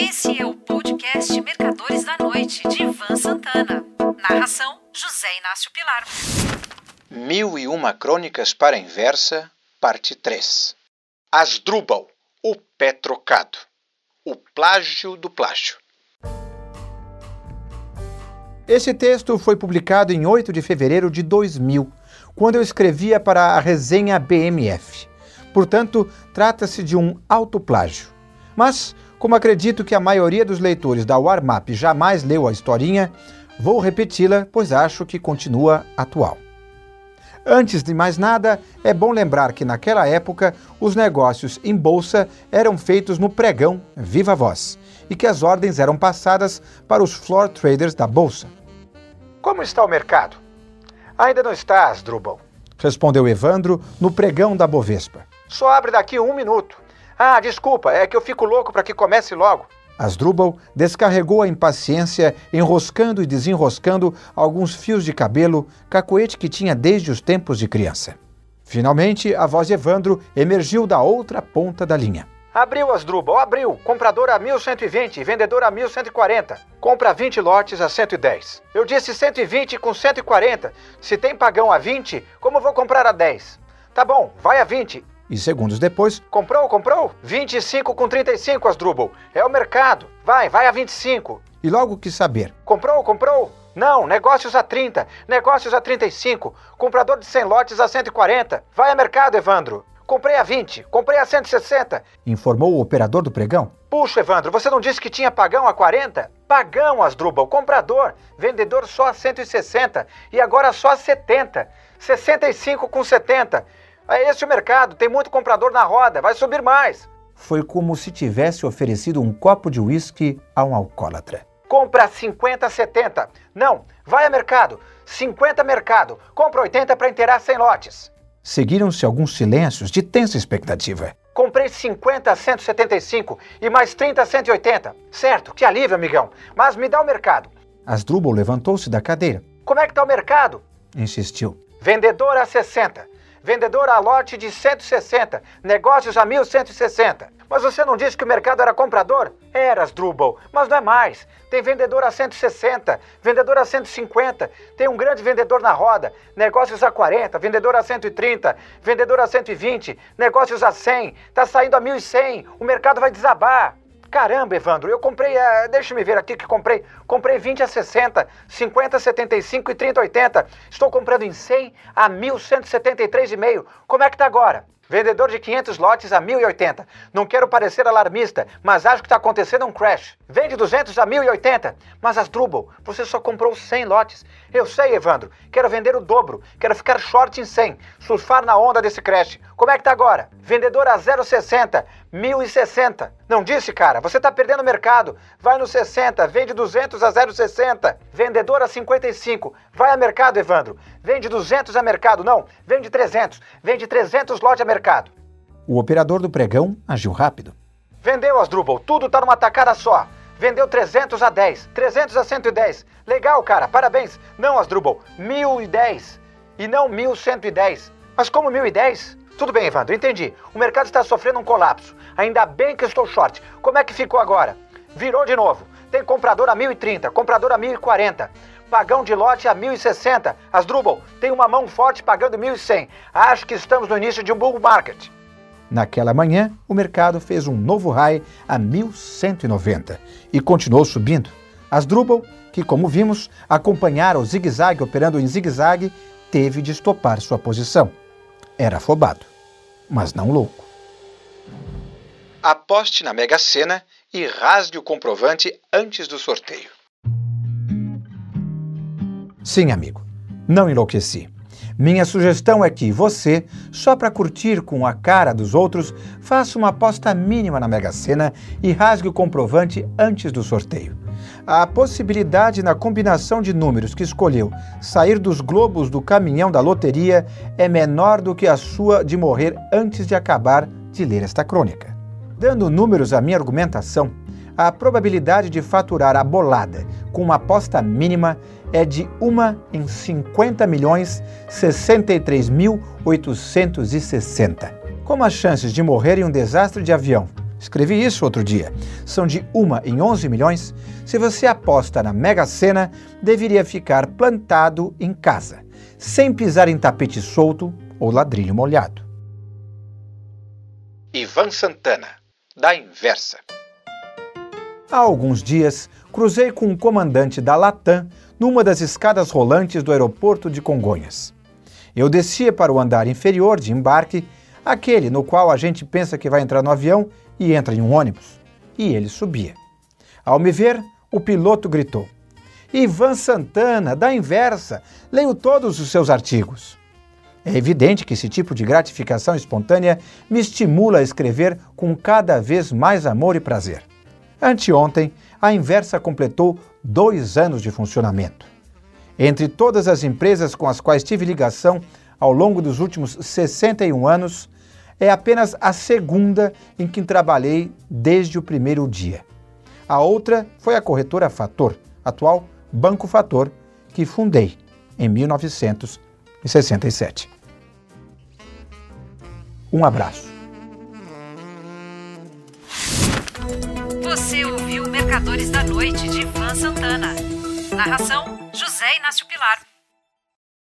Esse é o podcast Mercadores da Noite, de Ivan Santana. Narração: José Inácio Pilar. Mil e uma Crônicas para a Inversa, parte 3. Asdrubal, o pé trocado. O plágio do plágio. Esse texto foi publicado em 8 de fevereiro de 2000, quando eu escrevia para a resenha BMF. Portanto, trata-se de um autoplágio. Mas, como acredito que a maioria dos leitores da Warmap jamais leu a historinha, vou repeti-la, pois acho que continua atual. Antes de mais nada, é bom lembrar que naquela época os negócios em bolsa eram feitos no pregão viva voz e que as ordens eram passadas para os floor traders da bolsa. Como está o mercado? Ainda não está, Asdrubal, respondeu Evandro no pregão da Bovespa. Só abre daqui um minuto. Ah, desculpa, é que eu fico louco para que comece logo. Asdrubal descarregou a impaciência, enroscando e desenroscando alguns fios de cabelo, cacoete que tinha desde os tempos de criança. Finalmente, a voz de Evandro emergiu da outra ponta da linha. Abriu, Asdrubal, abriu. Comprador a 1120, vendedor a 1140. Compra 20 lotes a 110. Eu disse 120 com 140. Se tem pagão a 20, como vou comprar a 10? Tá bom, vai a 20 e segundos depois, comprou, comprou? 25 com 35, Asdrubal. É o mercado. Vai, vai a 25. E logo quis saber. Comprou, comprou? Não, negócios a 30, negócios a 35, comprador de 100 lotes a 140. Vai a mercado, Evandro. Comprei a 20, comprei a 160. Informou o operador do pregão. Puxa, Evandro, você não disse que tinha pagão a 40? Pagão, Asdrubal, comprador. Vendedor só a 160 e agora só a 70. 65 com 70. É esse o mercado, tem muito comprador na roda, vai subir mais. Foi como se tivesse oferecido um copo de uísque a um alcoólatra. Compra 50, 70. Não, vai a mercado. 50 mercado. Compra 80 para inteirar 100 lotes. Seguiram-se alguns silêncios de tensa expectativa. Comprei 50 a 175 e mais 30 a 180. Certo, que alívio, amigão. Mas me dá o mercado. Asdrubal levantou-se da cadeira. Como é que tá o mercado? Insistiu. Vendedor a 60. Vendedor a lote de 160, negócios a 1160. Mas você não disse que o mercado era comprador? Eras, Drubal, mas não é mais. Tem vendedor a 160, vendedor a 150, tem um grande vendedor na roda, negócios a 40, vendedor a 130, vendedor a 120, negócios a 100, tá saindo a 1100, o mercado vai desabar. Caramba, Evandro, eu comprei, uh, deixa me ver aqui que comprei, comprei 20 a 60, 50 a 75 e 30 a 80. Estou comprando em 100 a 1173,5. Como é que tá agora? Vendedor de 500 lotes a 1.080. Não quero parecer alarmista, mas acho que está acontecendo um crash. Vende 200 a 1.080. Mas Asdrubal, você só comprou 100 lotes. Eu sei, Evandro. Quero vender o dobro. Quero ficar short em 100. Surfar na onda desse crash. Como é que tá agora? Vendedor a 0,60. 1.060. Não disse, cara? Você está perdendo mercado. Vai no 60. Vende 200 a 0,60. Vendedor a 55. Vai a mercado, Evandro. Vende 200 a mercado. Não, vende 300. Vende 300 lotes a mercado. O operador do pregão agiu rápido. Vendeu, Asdrubal. Tudo tá numa tacada só. Vendeu 300 a 10, 300 a 110. Legal, cara, parabéns. Não, Asdrubal, 1010 e não 1110. Mas como 1010? Tudo bem, Evandro, entendi. O mercado está sofrendo um colapso. Ainda bem que estou short. Como é que ficou agora? Virou de novo. Tem comprador a 1030, comprador a 1040. Pagão de lote a 1060. Asdrubal, tem uma mão forte pagando 1100. Acho que estamos no início de um bull market. Naquela manhã, o mercado fez um novo high a 1190 e continuou subindo. Asdrubal, que como vimos, acompanhara o zigue-zague operando em zigue-zague, teve de estopar sua posição. Era afobado, mas não louco. Aposte na Mega Sena e rasgue o comprovante antes do sorteio. Sim, amigo, não enlouqueci. Minha sugestão é que você, só para curtir com a cara dos outros, faça uma aposta mínima na Mega Sena e rasgue o comprovante antes do sorteio. A possibilidade na combinação de números que escolheu sair dos globos do caminhão da loteria é menor do que a sua de morrer antes de acabar de ler esta crônica. Dando números à minha argumentação, a probabilidade de faturar a bolada com uma aposta mínima é de 1 em 50 milhões 63.860. Como as chances de morrer em um desastre de avião Escrevi isso outro dia. São de uma em 11 milhões. Se você aposta na Mega Sena, deveria ficar plantado em casa, sem pisar em tapete solto ou ladrilho molhado. Ivan Santana, da Inversa. Há alguns dias, cruzei com um comandante da Latam numa das escadas rolantes do aeroporto de Congonhas. Eu descia para o andar inferior de embarque, aquele no qual a gente pensa que vai entrar no avião e entra em um ônibus. E ele subia. Ao me ver, o piloto gritou: Ivan Santana, da inversa, leio todos os seus artigos. É evidente que esse tipo de gratificação espontânea me estimula a escrever com cada vez mais amor e prazer. Anteontem, a Inversa completou dois anos de funcionamento. Entre todas as empresas com as quais tive ligação ao longo dos últimos 61 anos, é apenas a segunda em que trabalhei desde o primeiro dia. A outra foi a corretora Fator, atual Banco Fator, que fundei em 1967. Um abraço. Mercadores da Noite de Ivan Santana. Narração: José Inácio Pilar.